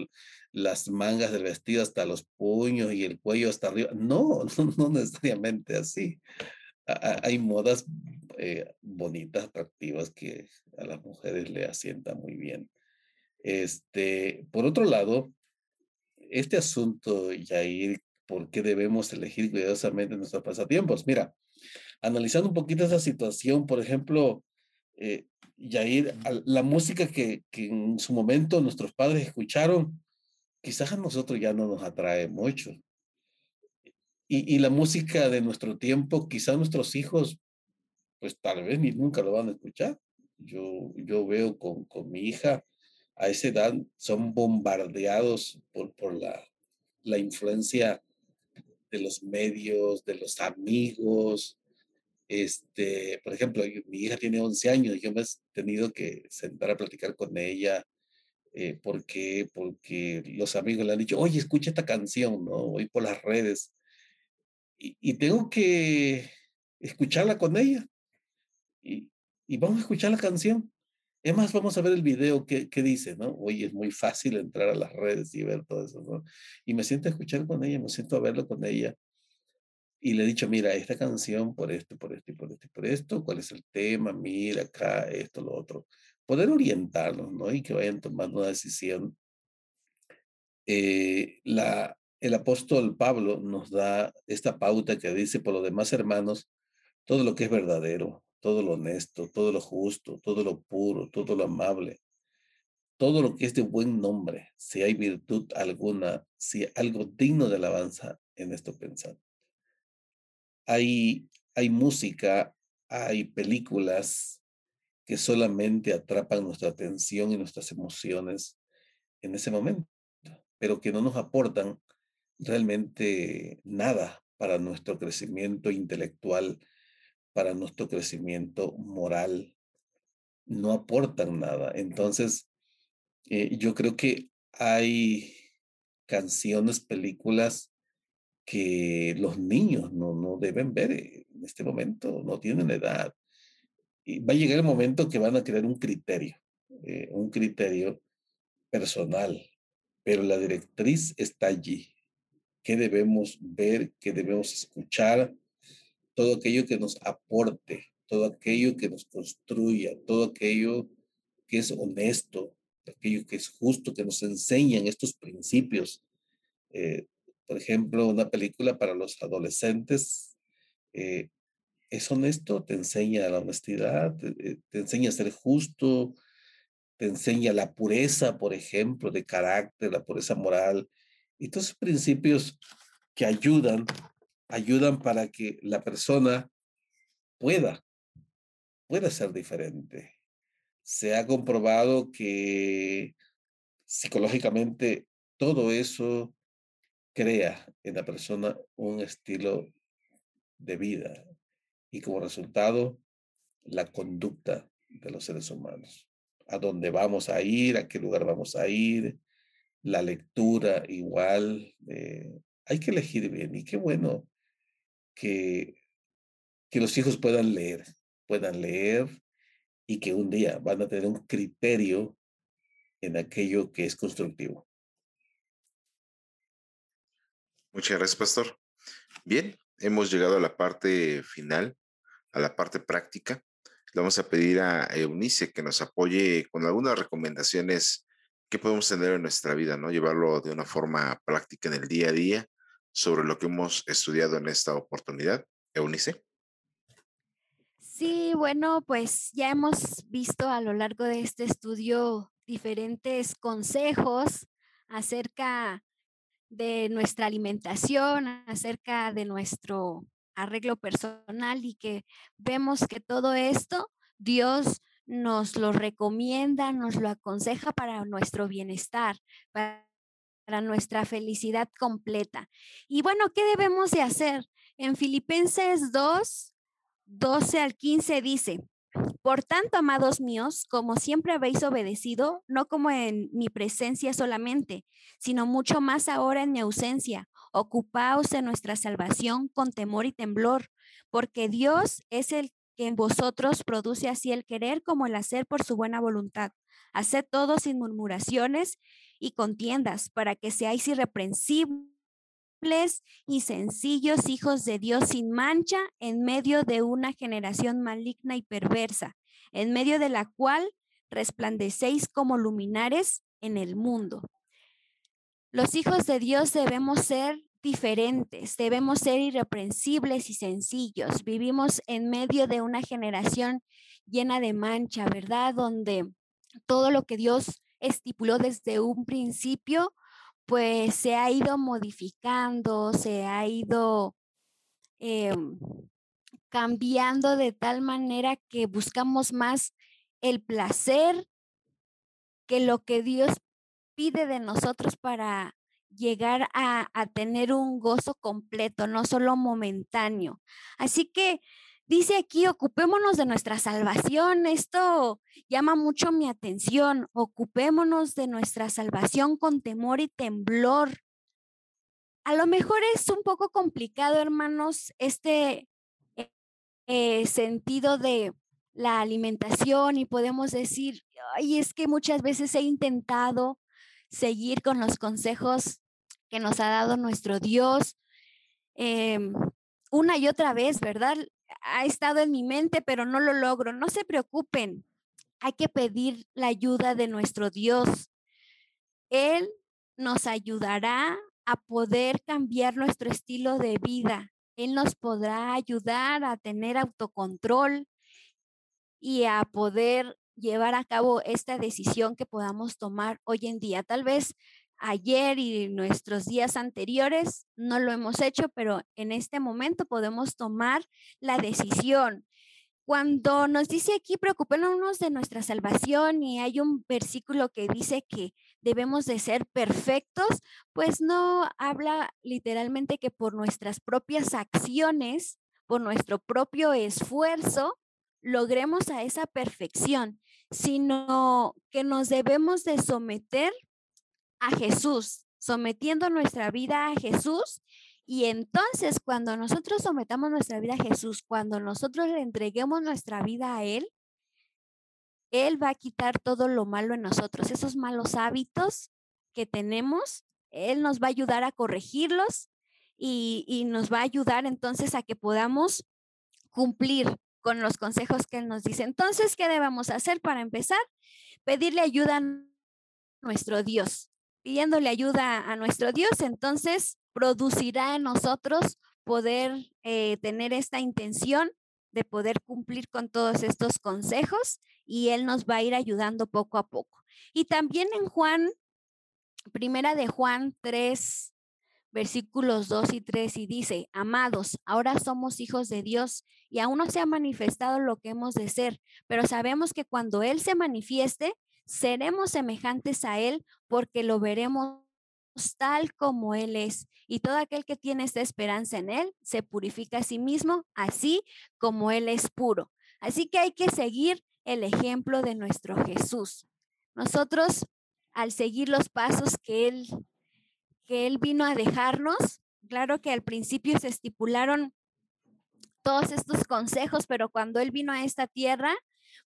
las mangas del vestido hasta los puños y el cuello hasta arriba? No, no, necesariamente así. Hay modas eh, bonitas, atractivas que a las mujeres le asientan muy bien. Este, por otro lado, este asunto, Yair, ¿por qué debemos elegir cuidadosamente nuestros pasatiempos? Mira, analizando un poquito esa situación, por ejemplo, eh, Yair, la música que, que en su momento nuestros padres escucharon, quizás a nosotros ya no nos atrae mucho. Y, y, la música de nuestro tiempo, quizás nuestros hijos, pues tal vez ni nunca lo van a escuchar. Yo, yo veo con, con mi hija, a esa edad son bombardeados por, por la, la influencia de los medios, de los amigos. Este, por ejemplo, mi hija tiene 11 años, yo me he tenido que sentar a platicar con ella eh, porque, porque los amigos le han dicho, oye, escucha esta canción, ¿no? Voy por las redes y, y tengo que escucharla con ella y, y vamos a escuchar la canción. Es más, vamos a ver el video que, dice, ¿no? Oye, es muy fácil entrar a las redes y ver todo eso, ¿no? Y me siento a escuchar con ella, me siento a verlo con ella. Y le he dicho, mira, esta canción por esto, por esto y por esto y por esto, ¿cuál es el tema? Mira acá, esto, lo otro. Poder orientarlos, ¿no? Y que vayan tomando una decisión. Eh, la, el apóstol Pablo nos da esta pauta que dice, por lo demás, hermanos, todo lo que es verdadero, todo lo honesto, todo lo justo, todo lo puro, todo lo amable, todo lo que es de buen nombre, si hay virtud alguna, si algo digno de alabanza en esto pensar. Hay, hay música, hay películas que solamente atrapan nuestra atención y nuestras emociones en ese momento, pero que no nos aportan realmente nada para nuestro crecimiento intelectual, para nuestro crecimiento moral, no aportan nada. Entonces, eh, yo creo que hay canciones, películas que los niños no, no deben ver en este momento, no tienen edad. Y va a llegar el momento que van a crear un criterio, eh, un criterio personal, pero la directriz está allí. ¿Qué debemos ver? ¿Qué debemos escuchar? todo aquello que nos aporte, todo aquello que nos construya, todo aquello que es honesto, aquello que es justo, que nos enseñan estos principios. Eh, por ejemplo, una película para los adolescentes eh, es honesto, te enseña la honestidad, te, te, enseña a ser justo, te enseña la pureza, por ejemplo, de carácter, la pureza moral, esos principios que ayudan ayudan para que la persona pueda, pueda ser diferente. Se ha comprobado que psicológicamente todo eso crea en la persona un estilo de vida y como resultado la conducta de los seres humanos. A dónde vamos a ir, a qué lugar vamos a ir, la lectura igual. Eh, hay que elegir bien y qué bueno que, que los hijos puedan leer, puedan leer y que un día van a tener un criterio en aquello que es constructivo. Muchas gracias, pastor. Bien, hemos llegado a la parte final, a la parte práctica. Le vamos a pedir a Eunice que nos apoye con algunas recomendaciones ¿qué podemos tener en nuestra vida, no? Llevarlo de una forma práctica en el día a día sobre lo que hemos estudiado en esta oportunidad. Eunice. Sí, bueno, pues ya hemos visto a lo largo de este estudio diferentes consejos acerca de nuestra alimentación, acerca de nuestro arreglo personal y que vemos que todo esto Dios nos lo recomienda, nos lo aconseja para nuestro bienestar, para, nuestra felicidad completa. Y bueno, ¿qué debemos de hacer? En Filipenses 2, 12 al 15 dice, por tanto, amados míos, como siempre habéis obedecido, no como en mi presencia solamente, sino mucho más ahora en mi ausencia, ocupaos de nuestra salvación con temor y temblor, porque Dios es el que en vosotros produce así el querer como el hacer por su buena voluntad. Haced todo sin murmuraciones y contiendas, para que seáis irreprensibles y sencillos hijos de Dios sin mancha en medio de una generación maligna y perversa, en medio de la cual resplandecéis como luminares en el mundo. Los hijos de Dios debemos ser diferentes, debemos ser irreprensibles y sencillos. Vivimos en medio de una generación llena de mancha, ¿verdad? Donde todo lo que Dios estipuló desde un principio, pues se ha ido modificando, se ha ido em, cambiando de tal manera que buscamos más el placer que lo que Dios pide de nosotros para llegar a, tener un gozo completo, no solo momentáneo. Así que dice aquí, ocupémonos de nuestra salvación. Esto llama mucho mi atención. Ocupémonos de nuestra salvación con temor y temblor. A lo mejor es un poco complicado, hermanos, este eh, sentido de la alimentación y podemos decir, ay, es que muchas veces he intentado seguir con los consejos que nos ha dado nuestro Dios. Em, una y otra vez, ¿verdad? Ha estado en mi mente, pero no lo logro. No se preocupen, hay que pedir la ayuda de nuestro Dios. Él nos ayudará a poder cambiar nuestro estilo de vida. Él nos podrá ayudar a tener autocontrol y a poder llevar a cabo esta decisión que podamos tomar hoy en día. Tal vez ayer y nuestros días anteriores no lo hemos hecho, pero en este momento podemos tomar la decisión. Cuando nos dice aquí, preocupémonos de nuestra salvación y hay un versículo que dice que debemos de ser perfectos, pues no habla literalmente que por nuestras propias acciones, por nuestro propio esfuerzo, logremos a esa perfección, sino que nos debemos de someter a Jesús, sometiendo nuestra vida a Jesús. Y entonces cuando nosotros sometamos nuestra vida a Jesús, cuando nosotros le entreguemos nuestra vida a Él, Él va a quitar todo lo malo en nosotros, esos malos hábitos que tenemos, Él nos va a ayudar a corregirlos y, y nos va a ayudar entonces a que podamos cumplir con los consejos que Él nos dice. Entonces, ¿qué debemos hacer para empezar? Pedirle ayuda a nuestro Dios pidiéndole ayuda a nuestro Dios, entonces producirá en nosotros poder eh, tener esta intención de poder cumplir con todos estos consejos y Él nos va a ir ayudando poco a poco. Y también en Juan, primera de Juan 3, versículos 2 y 3, y dice, amados, ahora somos hijos de Dios y aún no se ha manifestado lo que hemos de ser, pero sabemos que cuando Él se manifieste, seremos semejantes a Él porque lo veremos tal como Él es. Y todo aquel que tiene esta esperanza en Él se purifica a sí mismo, así como Él es puro. Así que hay que seguir el ejemplo de nuestro Jesús. Nosotros, al seguir los pasos que Él, que Él vino a dejarnos, claro que al principio se estipularon todos estos consejos, pero cuando Él vino a esta tierra,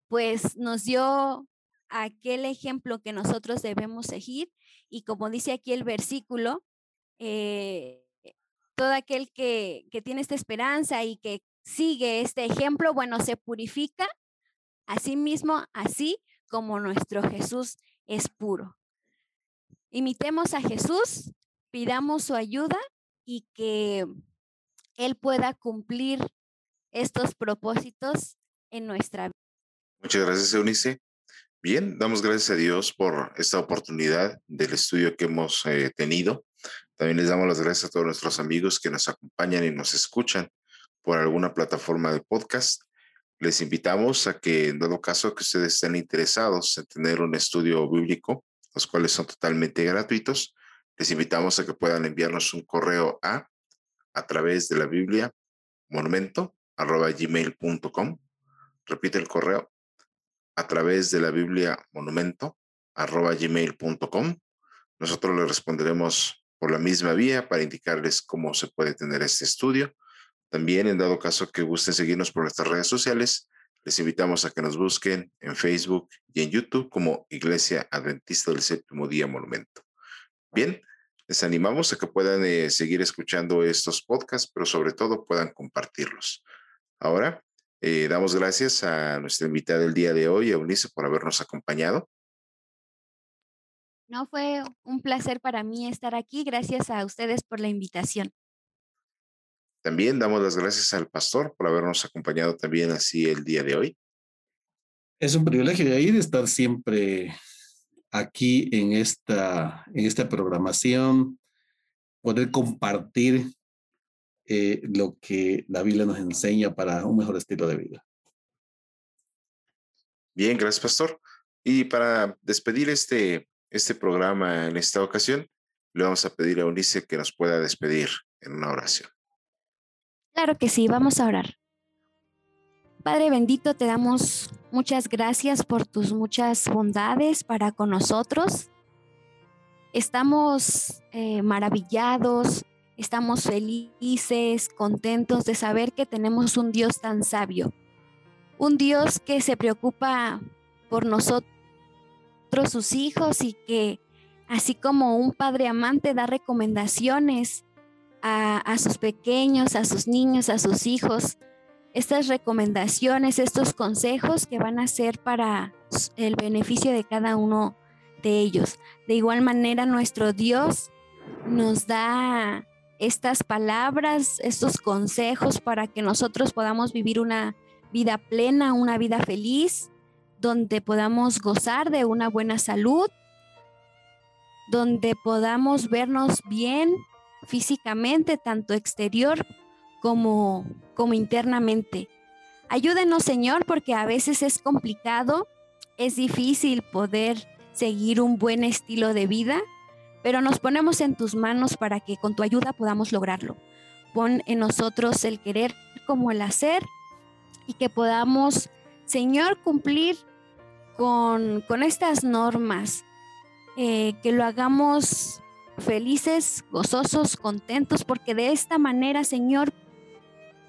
pues nos dio aquel ejemplo que nosotros debemos seguir. Y como dice aquí el versículo, eh, todo aquel que, que, tiene esta esperanza y que sigue este ejemplo, bueno, se purifica a sí mismo, así como nuestro Jesús es puro. imitemos a Jesús, pidamos su ayuda y que Él pueda cumplir estos propósitos en nuestra vida. Muchas gracias, Eunice. Bien, damos gracias a Dios por esta oportunidad del estudio que hemos eh, tenido. También les damos las gracias a todos nuestros amigos que nos acompañan y nos escuchan por alguna plataforma de podcast. Les invitamos a que, en dado caso que ustedes estén interesados en tener un estudio bíblico, los cuales son totalmente gratuitos, les invitamos a que puedan enviarnos un correo a a través de la Biblia monumento arroba gmail.com. Repite el correo a través de la Biblia monumento arroba gmail.com. Nosotros le responderemos por la misma vía para indicarles cómo se puede tener este estudio. También, en dado caso que gusten seguirnos por nuestras redes sociales, les invitamos a que nos busquen en Facebook y en YouTube como Iglesia Adventista del Séptimo Día Monumento. Bien, les animamos a que puedan eh, seguir escuchando estos podcasts, pero sobre todo puedan compartirlos. Ahora, eh, damos gracias a nuestra invitada del día de hoy, Eunice, por habernos acompañado. No, fue un placer para mí estar aquí. Gracias a ustedes por la invitación. También damos las gracias al pastor por habernos acompañado también así el día de hoy. Es un privilegio de ir estar siempre aquí en esta, en esta programación, poder compartir eh, lo que la Biblia nos enseña para un mejor estilo de vida. Bien, gracias, Pastor. Y para despedir este, este programa en esta ocasión, le vamos a pedir a Unice que nos pueda despedir en una oración. Claro que sí, vamos a orar. Padre bendito, te damos muchas gracias por tus muchas bondades para con nosotros. Estamos eh, maravillados, estamos felices, contentos de saber que tenemos un Dios tan sabio, un Dios que se preocupa por nosotros, sus hijos, y que así como un padre amante da recomendaciones a, a sus pequeños, a sus niños, a sus hijos, estas recomendaciones, estos consejos que van a ser para el beneficio de cada uno de ellos. De igual manera, nuestro Dios nos da estas palabras, estos consejos para que nosotros podamos vivir una vida plena, una vida feliz, donde podamos gozar de una buena salud, donde podamos vernos bien físicamente, tanto exterior como, como internamente. Ayúdenos, Señor, porque a veces es complicado, es difícil poder seguir un buen estilo de vida, pero nos ponemos en tus manos para que con tu ayuda podamos lograrlo. Pon en nosotros el querer como el hacer y que podamos, Señor, cumplir con, con estas normas, eh, que lo hagamos felices, gozosos, contentos, porque de esta manera, Señor,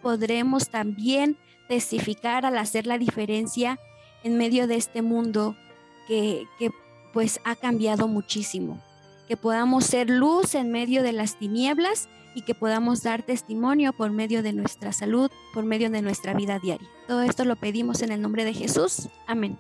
podremos también testificar al hacer la diferencia en medio de este mundo que, que pues ha cambiado muchísimo. Que podamos ser luz en medio de las tinieblas y que podamos dar testimonio por medio de nuestra salud, por medio de nuestra vida diaria. Todo esto lo pedimos en el nombre de Jesús. Amén.